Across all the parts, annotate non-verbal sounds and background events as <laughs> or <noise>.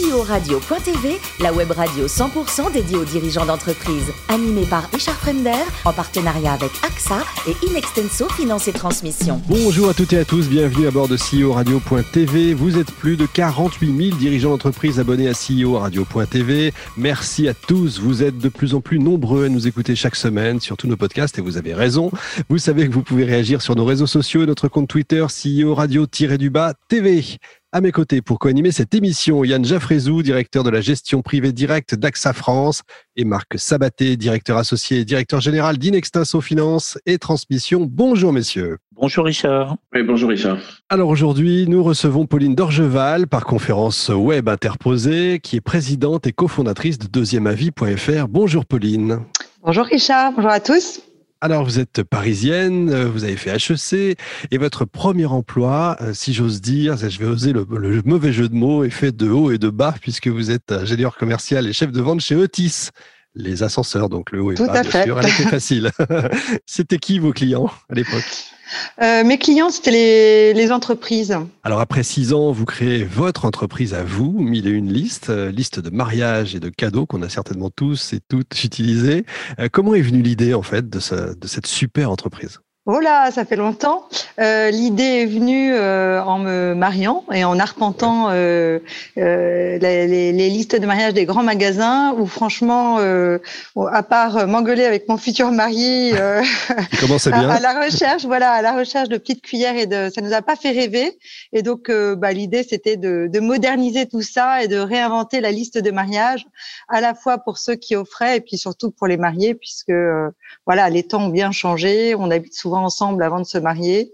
CEO-radio.tv, la web radio 100% dédiée aux dirigeants d'entreprise. Animée par Richard Fremder, en partenariat avec AXA et Inextenso Finance et Transmission. Bonjour à toutes et à tous, bienvenue à bord de CEO Radio.tv. Vous êtes plus de 48 000 dirigeants d'entreprise abonnés à CEO Radio.tv. Merci à tous, vous êtes de plus en plus nombreux à nous écouter chaque semaine sur tous nos podcasts et vous avez raison. Vous savez que vous pouvez réagir sur nos réseaux sociaux et notre compte Twitter CEO Radio-du-bas TV. À mes côtés, pour co-animer cette émission, Yann Jaffrezou, directeur de la gestion privée directe d'AXA France, et Marc Sabaté, directeur associé et directeur général d'Inextinso Finance et Transmission. Bonjour messieurs. Bonjour Richard. Oui, bonjour Richard. Alors aujourd'hui, nous recevons Pauline Dorgeval par conférence web interposée, qui est présidente et cofondatrice de deuxièmeavis.fr. Bonjour Pauline. Bonjour Richard, bonjour à tous. Alors, vous êtes parisienne, euh, vous avez fait HEC, et votre premier emploi, euh, si j'ose dire, je vais oser le, mauvais jeu de mots, est fait de haut et de bas, puisque vous êtes ingénieur commercial et chef de vente chez Otis. Les ascenseurs, donc le haut et Tout bas, à bien fait. sûr, elle était facile. <laughs> C'était qui vos clients à l'époque? Euh, mes clients, c'était les, entreprises. Alors après six ans, vous créez votre entreprise à vous, mille et une listes, euh, liste de mariage et de cadeaux qu'on a certainement tous et toutes utilisés. Euh, comment est venue l'idée en fait de, de cette super entreprise? Oh là, ça fait longtemps. Euh, L'idée est venue euh, en me mariant et en arpentant euh, euh, les, les- les listes de mariage des grands magasins où franchement, euh, à part m'engueuler avec mon futur mari euh, à, à la recherche, voilà, à la recherche de petites cuillères et de, ça nous a pas fait rêver. Et donc, euh, bah, l'idée c'était de, de moderniser tout ça et de réinventer la liste de mariage, à la fois pour ceux qui offraient et puis surtout pour les mariés, puisque euh, voilà, les temps ont bien changé. On habite souvent ensemble avant de se marier,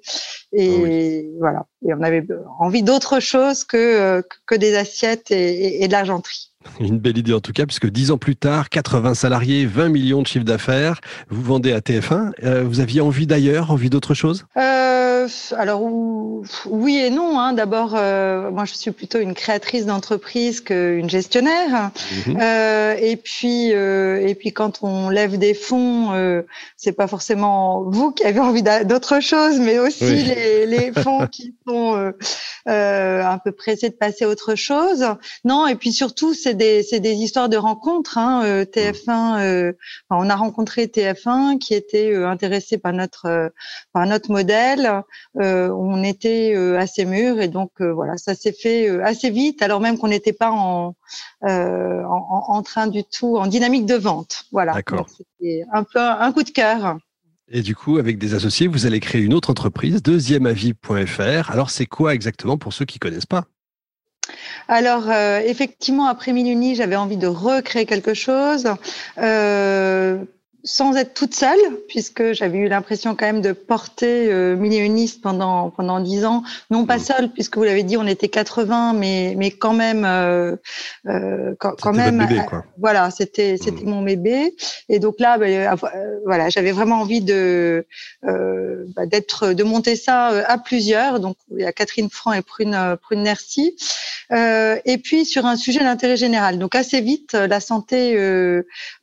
et voilà. Et on avait envie d'autre chose que que des assiettes et, de l'argenterie. Une belle idée en tout cas, puisque dix ans plus tard, 80 salariés, 20 millions de chiffre d'affaires, vous vendez à TF1. Euh, vous aviez envie d'ailleurs, envie d'autre chose? Euh, alors ou- oui et non. Hein. D'abord, euh, moi je suis plutôt une créatrice d'entreprise qu'une gestionnaire. Mhm. Et puis et puis quand on lève des fonds, c'est pas forcément vous qui avez envie d'a- d'autre chose, mais aussi Oui. les, les fonds qui sont <laughs> euh, euh, un peu pressés de passer à autre chose. Non, et puis surtout c'est des des histoires de rencontres. Hein. Euh, TF1, euh, enfin, on a rencontré TF1 qui était euh, intéressé par notre euh, par notre modèle. Euh, on était euh, assez mûrs et donc euh, voilà, ça s'est fait euh, assez vite, alors même qu'on n'était pas en, euh, en, en- train du tout, en dynamique de vente. Voilà. D'accord. C'était un peu un coup de cœur. Et du coup, avec des associés, vous allez créer une autre entreprise, deuxièmeavis.fr. Alors, c'est quoi exactement pour ceux qui connaissent pas? Alors euh, effectivement, après Miluni, j'avais envie de recréer quelque chose. Euh, sans être toute seule, puisque j'avais eu l'impression quand même de porter euh, pendant pendant dix ans, non pas mm. seule, puisque vous l'avez dit, on était 80, mais mais quand même, euh, euh quand, quand même, bébé, euh, quoi. voilà, c'était mm. c'était mon bébé, et donc là, bah, voilà, j'avais vraiment envie de bah, d'être de monter ça à plusieurs, donc il y a Catherine Franc et Prune Prune Nercy, et puis sur un sujet d'intérêt général, donc assez vite, la santé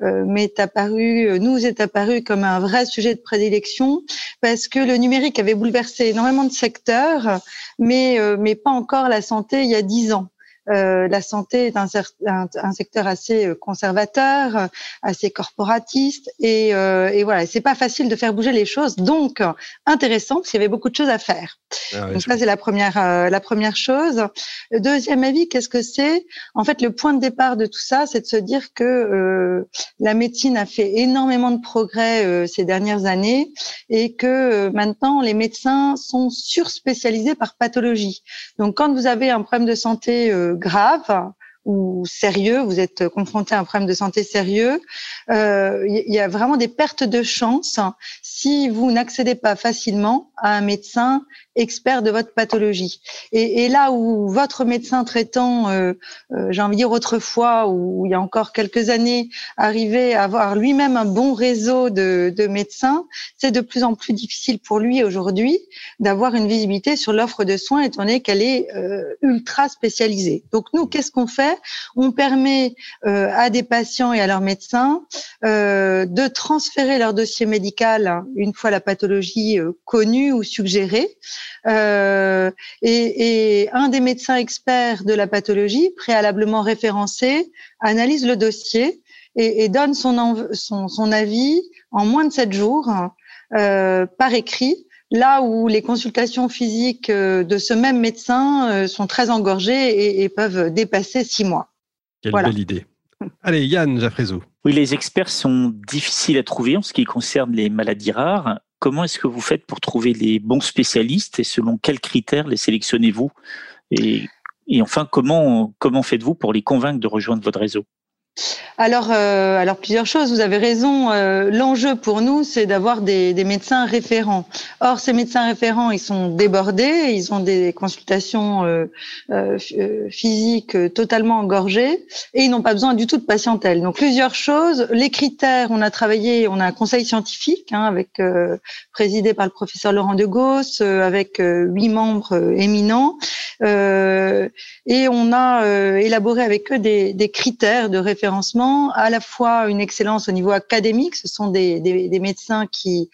m'est apparue nous 2012 est apparu comme un vrai sujet de prédilection parce que le numérique avait bouleversé énormément de secteurs, mais, euh, mais pas encore la santé il y a dix ans. Euh, la santé est un, un, un secteur assez euh, conservateur, euh, assez corporatiste, et, euh, et voilà, c'est pas facile de faire bouger les choses. Donc intéressant, parce qu'il y avait beaucoup de choses à faire. Ah Donc ça c'est la première euh, la première chose. Le deuxième avis, qu'est-ce que c'est? En fait, le point de départ de tout ça, c'est de se dire que euh, la médecine a fait énormément de progrès euh, ces dernières années et que maintenant les médecins sont surspécialisés par pathologie. Donc quand vous avez un problème de santé euh, grave ou sérieux, vous êtes confronté à un problème de santé sérieux, euh, il y, y a vraiment des pertes de chance si vous n'accédez pas facilement à un médecin expert de votre pathologie. Et, et là où votre médecin traitant, euh, euh, j'ai envie de dire autrefois, ou il y a encore quelques années, arrivait à avoir lui-même un bon réseau de, de médecins, c'est de plus en plus difficile pour lui aujourd'hui d'avoir une visibilité sur l'offre de soins, étant donné qu'elle est euh, ultra spécialisée. Donc nous, qu'est-ce qu'on fait? On permet euh, à des patients et à leurs médecins euh, de transférer leur dossier médical une fois la pathologie euh, connue ou suggérée Euh, et, un des médecins experts de la pathologie, préalablement référencé, analyse le dossier et, donne son, son, avis en moins de sept jours euh, par écrit là où les consultations physiques euh, de ce même médecin sont très engorgées et, peuvent dépasser six mois. Quelle belle idée. Allez, Yann Jaffrezou. Oui, les experts sont difficiles à trouver en ce qui concerne les maladies rares. Comment est-ce que vous faites pour trouver les bons spécialistes et selon quels critères les sélectionnez-vous? Et, enfin, comment faites-vous pour les convaincre de rejoindre votre réseau? Alors, euh, alors plusieurs choses. Vous avez raison. Euh, l'enjeu pour nous, c'est d'avoir des, des, médecins référents. Or, ces médecins référents, ils sont débordés. Ils ont des consultations euh, euh physiques totalement engorgées et ils n'ont pas besoin du tout de patientèle. Donc, plusieurs choses. Les critères. On a travaillé. On a un conseil scientifique hein, avec présidé par le professeur Laurent de Gauss, avec huit membres éminents, et on a élaboré avec eux des, des critères de référence à la fois une excellence au niveau académique, ce sont des, médecins qui,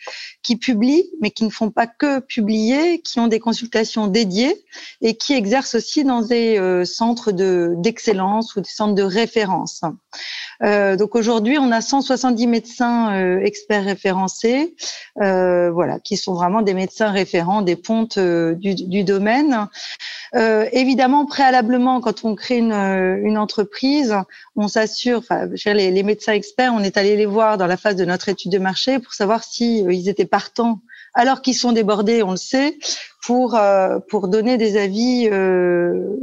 publient, mais qui ne font pas que publier, qui ont des consultations dédiées et qui exercent aussi dans des euh, centres d'excellence ou des centres de référence. Euh, donc aujourd'hui, on a 170 médecins euh, experts référencés, euh, voilà, qui sont vraiment des médecins référents, des pontes du, domaine. évidemment, préalablement, quand on crée une entreprise, on s'assure, les, médecins experts, on est allé les voir dans la phase de notre étude de marché pour savoir si ils étaient partants alors qu'ils sont débordés, on le sait, pour pour donner des avis euh,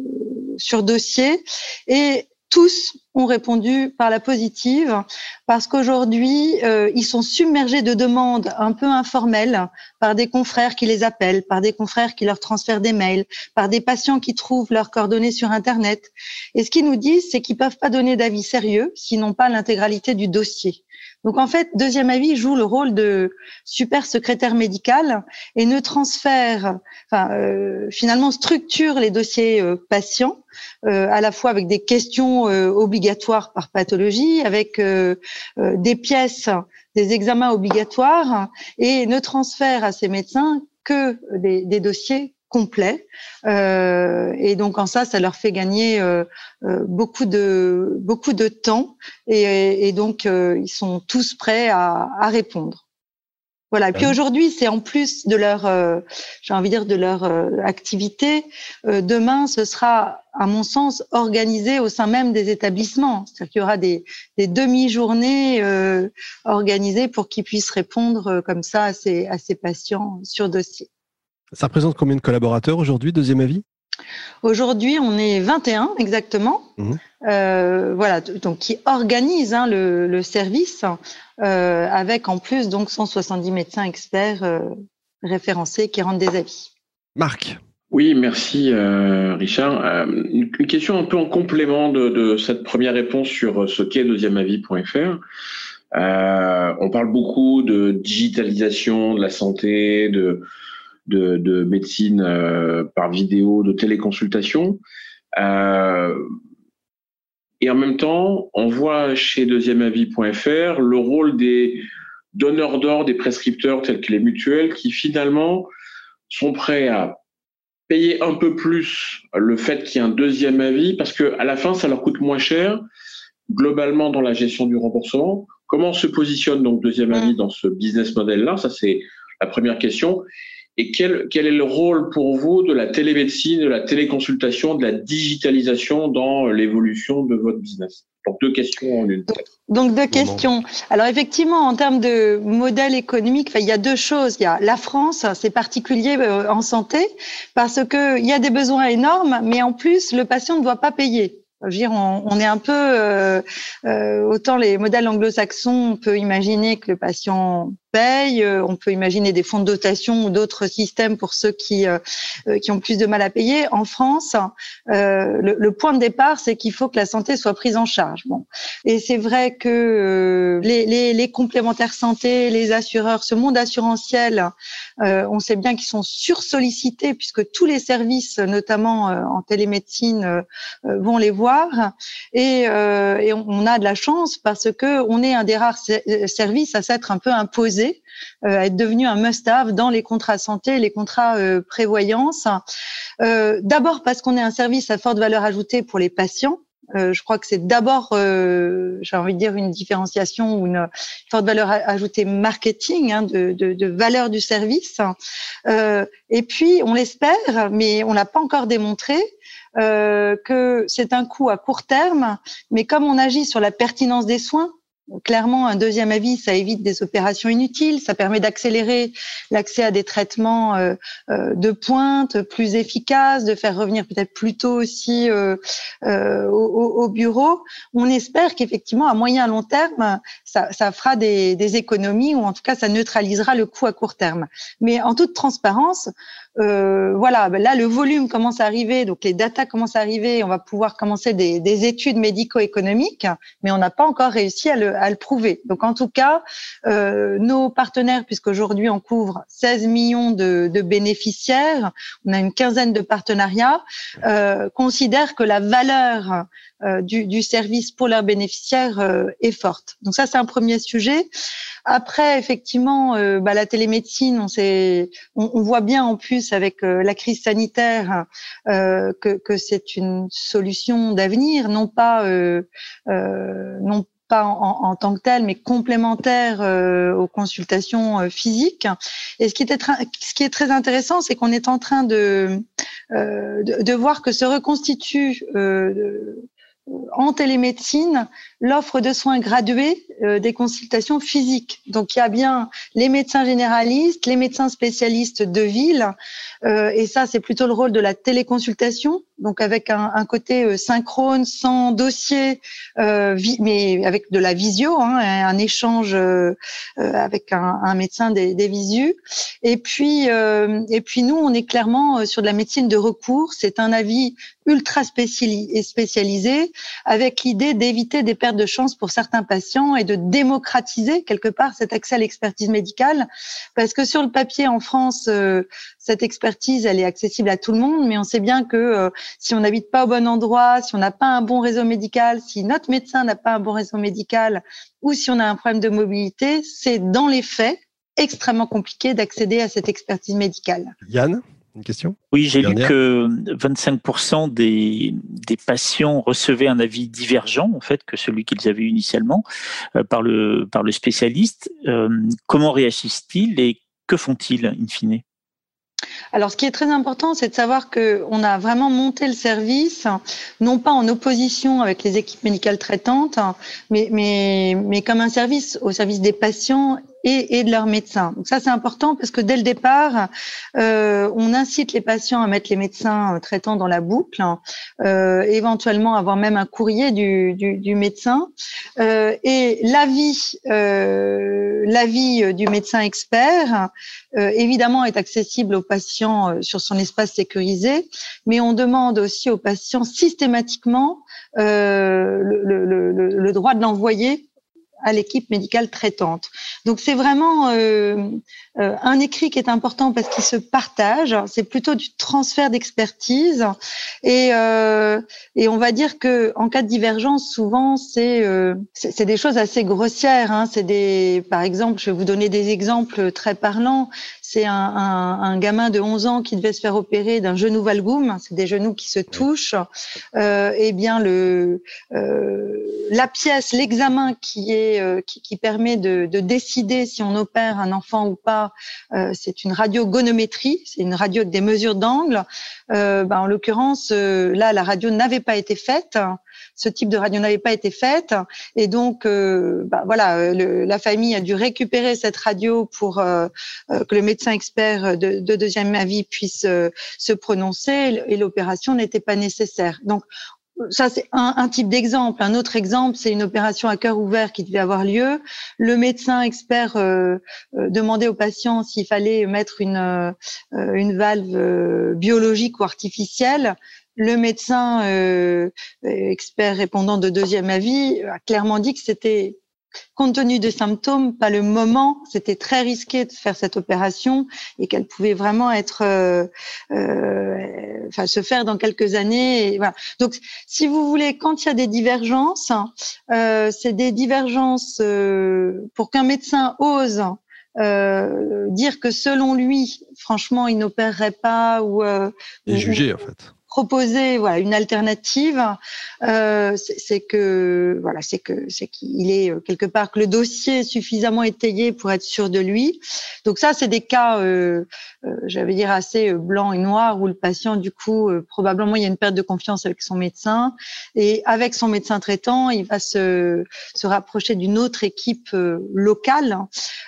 sur dossier. Et tous ont répondu par la positive parce qu'aujourd'hui, euh, ils sont submergés de demandes un peu informelles par des confrères qui les appellent, par des confrères qui leur transfèrent des mails, par des patients qui trouvent leurs coordonnées sur Internet. Et ce qu'ils nous disent, c'est qu'ils peuvent pas donner d'avis sérieux s'ils n'ont pas l'intégralité du dossier. Donc en fait, deuxième avis joue le rôle de super secrétaire médical et ne transfère, enfin euh, finalement structure les dossiers euh, patients euh, à la fois avec des questions obligatoires par pathologie, avec des pièces, des examens obligatoires et ne transfère à ces médecins que des dossiers complet. Euh, et donc en ça, ça leur fait gagner euh, euh, beaucoup de beaucoup de temps et, et donc ils sont tous prêts à, à répondre. Voilà. Et puis aujourd'hui, c'est en plus de leur, j'ai envie de dire, de leur activité. demain, ce sera, à mon sens, organisé au sein même des établissements. C'est-à-dire qu'il y aura des, des demi-journées organisées pour qu'ils puissent répondre comme ça à ces, à ces patients sur dossier. Ça représente combien de collaborateurs aujourd'hui, deuxième avis? Aujourd'hui, on est 21 exactement. Mmh. Euh, voilà, donc qui organise hein, le, service euh, avec en plus donc 170 médecins experts euh, référencés qui rendent des avis. Marc. Oui, merci Richard. Une, question un peu en complément de, de cette première réponse sur ce qu'est deuxièmeavis.fr. on parle beaucoup de digitalisation de la santé, de de, de médecine euh, par vidéo, de téléconsultation. Euh, et en même temps, on voit chez deuxièmeavis.fr le rôle des donneurs d'ordre, des prescripteurs tels que les mutuelles, qui finalement sont prêts à payer un peu plus le fait qu'il y ait un deuxième avis, parce que à la fin, ça leur coûte moins cher globalement dans la gestion du remboursement. Comment se positionne donc deuxième avis dans ce business model-là? Ça, c'est la première question. Et quel, quel est le rôle pour vous de la télémédecine, de la téléconsultation, de la digitalisation dans l'évolution de votre business? Donc deux questions en une. Donc deux questions. Alors effectivement, en termes de modèle économique, il y a deux choses. Il y a la France, c'est particulier euh, en santé parce que il y a des besoins énormes, mais en plus le patient ne doit pas payer. Je veux dire, on, on est un peu euh, euh, autant les modèles anglo-saxons, on peut imaginer que le patient euh, on peut imaginer des fonds de dotation ou d'autres systèmes pour ceux qui euh, euh, qui ont plus de mal à payer. En France, le, point de départ, c'est qu'il faut que la santé soit prise en charge. Bon, et c'est vrai que les, complémentaires santé, les assureurs, ce monde assurantiel, on sait bien qu'ils sont sursollicités puisque tous les services, notamment en télémédecine, vont les voir. Et, et on, a de la chance parce que on est un des rares services à s'être un peu imposé à être devenu un must-have dans les contrats santé, les contrats prévoyance. D'abord parce qu'on est un service à forte valeur ajoutée pour les patients. Euh, je crois que c'est d'abord, euh, j'ai envie de dire, une différenciation ou une forte valeur ajoutée marketing hein, de, valeur du service. Euh, et puis, on l'espère, mais on l'a pas encore démontré, euh, que c'est un coût à court terme. Mais comme on agit sur la pertinence des soins, Clairement, un deuxième avis, ça évite des opérations inutiles, ça permet d'accélérer l'accès à des traitements euh, euh, de pointe plus efficaces, de faire revenir peut-être plus tôt aussi euh, au, bureau. On espère qu'effectivement, à moyen à long terme, ça, fera des, des, économies ou en tout cas, ça neutralisera le coût à court terme. Mais en toute transparence, euh, voilà, ben là le volume commence à arriver, donc les datas commencent à arriver, on va pouvoir commencer des, des études médico-économiques, mais on n'a pas encore réussi à le, à le, prouver. Donc en tout cas, euh, nos partenaires, puisqu'aujourd'hui on couvre 16 millions de, de, bénéficiaires, on a une quinzaine de partenariats, euh, considèrent que la valeur du, du, service pour leurs bénéficiaires euh, est forte. Donc ça, c'est un premier sujet. Après, effectivement, euh, bah, la télémédecine, on, sait, on, on, voit bien en plus avec la crise sanitaire que, que c'est une solution d'avenir, non pas non pas en, en, tant que telle, mais complémentaire aux consultations physiques. Et ce qui, ce qui est très intéressant, c'est qu'on est en train de, de, de, voir que se reconstitue en télémédecine l'offre de soins gradués euh, des consultations physiques. Donc il y a bien les médecins généralistes, les médecins spécialistes de ville, euh, et ça c'est plutôt le rôle de la téléconsultation, donc avec un, un côté euh, synchrone, sans dossier, mais avec de la visio, hein, un échange avec un, un, médecin des, des visus. Et puis et puis nous on est clairement sur de la médecine de recours. C'est un avis ultra spécialisé avec l'idée d'éviter des pertes de chance pour certains patients et de démocratiser quelque part cet accès à l'expertise médicale. Parce que sur le papier en France, euh, cette expertise, elle est accessible à tout le monde, mais on sait bien que euh, si on n'habite pas au bon endroit, si on n'a pas un bon réseau médical, si notre médecin n'a pas un bon réseau médical, ou si on a un problème de mobilité, c'est dans les faits extrêmement compliqué d'accéder à cette expertise médicale. Yann? Question Oui, j'ai lu que 25% des, des, patients recevaient un avis divergent en fait que celui qu'ils avaient initialement euh, par, le, par le spécialiste. Euh, comment réagissent-ils et que font-ils in fine? Alors, ce qui est très important, c'est de savoir qu'on a vraiment monté le service, non pas en opposition avec les équipes médicales traitantes, mais, mais, mais comme un service au service des patients et, et de leurs médecins. Donc ça, c'est important parce que dès le départ, euh, on incite les patients à mettre les médecins euh, traitants dans la boucle, euh, éventuellement avoir même un courrier du, du, du médecin. Euh, et l'avis, euh, l'avis du médecin expert, euh, évidemment, est accessible aux patients sur son espace sécurisé, mais on demande aussi aux patients systématiquement le, le, le, le droit de l'envoyer à l'équipe médicale traitante. Donc c'est vraiment euh, euh, un écrit qui est important parce qu'il se partage. C'est plutôt du transfert d'expertise et euh, et on va dire que en cas de divergence, souvent c'est euh, c'est des choses assez grossières. Hein. C'est des, par exemple, je vais vous donner des exemples très parlants. C'est un, un, un, gamin de 11 ans qui devait se faire opérer d'un genou valgum. C'est des genoux qui se touchent. Euh, et eh bien le la pièce, l'examen qui est euh, qui, permet de, décider si on opère un enfant ou pas. Euh, c'est une radiogonométrie, c'est une radio avec des mesures d'angle. Euh, bah, en l'occurrence, là, la radio n'avait pas été faite ce type de radio n'avait pas été faite et donc bah, voilà la famille a dû récupérer cette radio pour que le médecin expert de, de deuxième avis puisse se prononcer et l'opération n'était pas nécessaire donc ça, c'est un, type d'exemple. Un autre exemple, c'est une opération à cœur ouvert qui devait avoir lieu. Le médecin expert euh, euh, demandait au patient s'il fallait mettre une, euh, une valve biologique ou artificielle. Le médecin expert répondant de deuxième avis a clairement dit que c'était compte tenu des symptômes, pas le moment. C'était très risqué de faire cette opération et qu'elle pouvait vraiment être, euh, euh, enfin, se faire dans quelques années. Et voilà. Donc, si vous voulez, quand il y a des divergences, euh, c'est des divergences pour qu'un médecin ose dire que selon lui, franchement, il n'opérerait pas ou et jugé en fait proposer voilà une alternative, euh, c'est que voilà c'est que c'est qu'il est euh, quelque part que le dossier est suffisamment étayé pour être sûr de lui. Donc ça c'est des cas, euh, j'allais dire assez euh, blanc et noir où le patient du coup probablement il y a une perte de confiance avec son médecin et avec son médecin traitant il va se se rapprocher d'une autre équipe locale.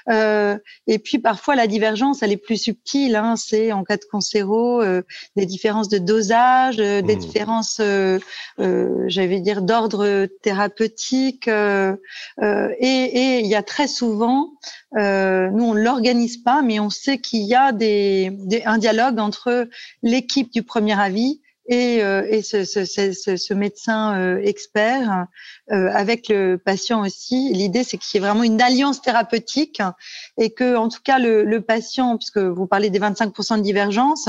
et puis parfois la divergence elle est plus subtile, hein, c'est en cas de cancéro des différences de dosage des mmh. différences, euh, euh, j'allais dire, d'ordre thérapeutique. Euh, et, il y a très souvent, nous on l'organise pas, mais on sait qu'il y a des, un dialogue entre l'équipe du premier avis et, euh, ce, médecin euh, expert euh, avec le patient aussi. L'idée, c'est qu'il y ait vraiment une alliance thérapeutique et que, en tout cas, le, le patient, puisque vous parlez des 25% de divergence,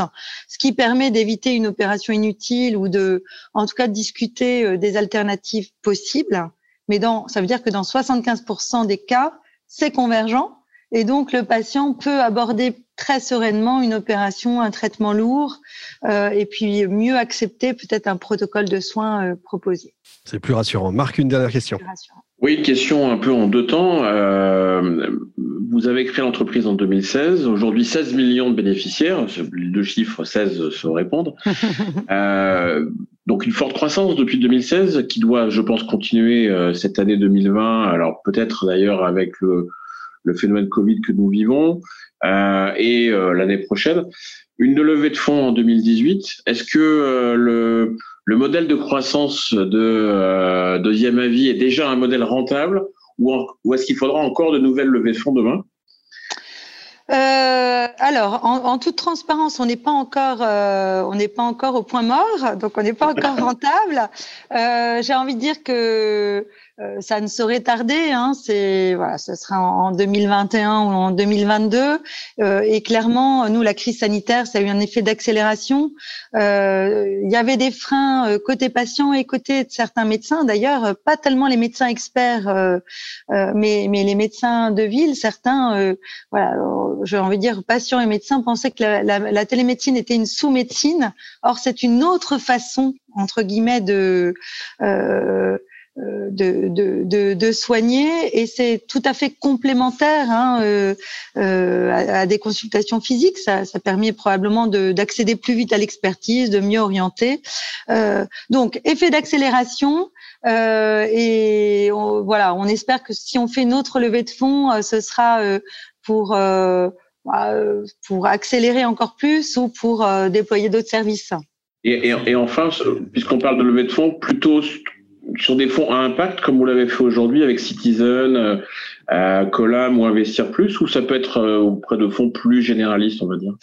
ce qui permet d'éviter une opération inutile ou de, en tout cas, de discuter des alternatives possibles. Mais dans, ça veut dire que dans 75% des cas, c'est convergent et donc, le patient peut aborder très sereinement une opération, un traitement lourd, euh, et puis mieux accepter peut-être un protocole de soins euh, proposé. C'est plus rassurant. Marc, une dernière question. Oui, une question un peu en deux temps. Euh, vous avez créé l'entreprise en 2016. Aujourd'hui, 16 millions de bénéficiaires. Les deux chiffres 16 se répondent. <laughs> euh, donc une forte croissance depuis 2016 qui doit, je pense, continuer euh, cette année 2020. Alors peut-être d'ailleurs avec le, le phénomène Covid que nous vivons euh, et euh, l'année prochaine. Une levée de fonds en 2018. Est-ce que euh, le, le modèle de croissance de deuxième avis est déjà un modèle rentable ou, ou est-ce qu'il faudra encore de nouvelles levées de fonds demain? Euh, alors, en, en, toute transparence, on n'est pas encore, euh, on n'est pas encore au point mort, donc on n'est pas encore <laughs> rentable. Euh, J'ai envie de dire que euh, ça ne saurait tarder. Hein, c'est voilà, ce sera en, 2021 ou en 2022. Euh, et clairement, nous, la crise sanitaire, ça a eu un effet d'accélération. Euh, il y avait des freins côté patient et côté de certains médecins. D'ailleurs, pas tellement les médecins experts, mais mais les médecins de ville. Certains, voilà, j'ai envie de dire, patients et médecins pensaient que la, la, la télémédecine était une sous-médecine. Or, c'est une autre façon entre guillemets de euh, euh, de, de, de, de, soigner et c'est tout à fait complémentaire hein, euh, euh, à, des consultations physiques. Ça, ça permet probablement d'accéder plus vite à l'expertise, de mieux orienter. Euh, donc, effet d'accélération. Euh, et on, voilà, on espère que si on fait notre levée de fonds, euh, ce sera pour bah, pour accélérer encore plus ou pour déployer d'autres services. Et, et, et enfin, puisqu'on parle de levée de fonds, plutôt sur des fonds à impact comme vous l'avez fait aujourd'hui avec Citizen, euh, euh, Colam ou Investir Plus, ou ça peut être euh, auprès de fonds plus généralistes, on va dire?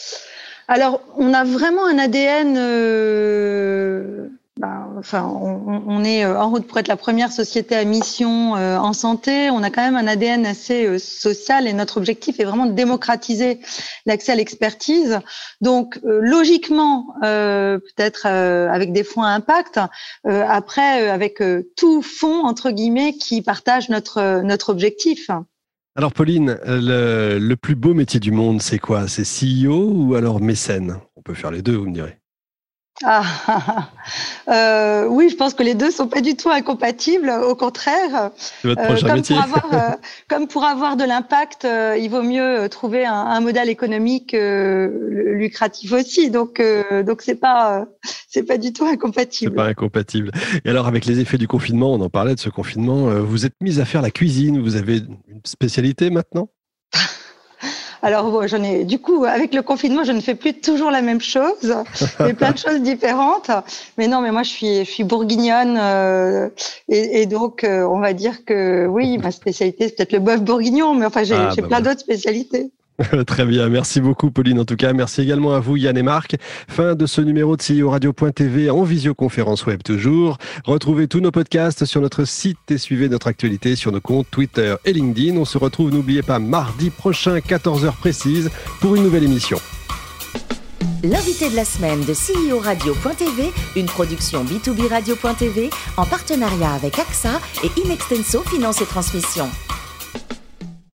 Alors, on a vraiment un ADN bah, enfin, on, est euh, en route pour être la première société à mission euh, en santé. On a quand même un ADN assez euh, social et notre objectif est vraiment de démocratiser l'accès à l'expertise. Donc, logiquement, peut-être avec des fonds à impact, après avec tout fonds entre guillemets qui partage notre notre objectif. Alors Pauline, le, le plus beau métier du monde, c'est quoi? C'est CEO ou alors mécène? On peut faire les deux, vous me direz. Ah, <laughs> euh, oui, je pense que les deux sont pas du tout incompatibles. Au contraire, euh, comme, pour avoir, euh, <laughs> comme, pour avoir, de l'impact, il vaut mieux trouver un, un modèle économique lucratif aussi. Donc, donc c'est pas, c'est pas du tout incompatible. C'est pas incompatible. Et alors, avec les effets du confinement, on en parlait de ce confinement. vous êtes mise à faire la cuisine. Vous avez une spécialité maintenant? Alors, j'en ai, du coup, avec le confinement, je ne fais plus toujours la même chose, <laughs> mais plein de choses différentes. Mais non, mais moi, je suis, je suis bourguignonne, euh, et, et, donc, euh, on va dire que oui, ma spécialité, c'est peut-être le bœuf bourguignon, mais enfin, j'ai ah, bah plein d'autres spécialités. <laughs> Très bien, merci beaucoup Pauline en tout cas. Merci également à vous Yann et Marc. Fin de ce numéro de CEO Radio.tv en visioconférence web toujours. Retrouvez tous nos podcasts sur notre site et suivez notre actualité sur nos comptes Twitter et LinkedIn. On se retrouve, n'oubliez pas, mardi prochain, 14h précise, pour une nouvelle émission. L'invité de la semaine de CEO Radio.tv, une production B2B Radio.tv en partenariat avec AXA et Inextenso Finance et Transmission.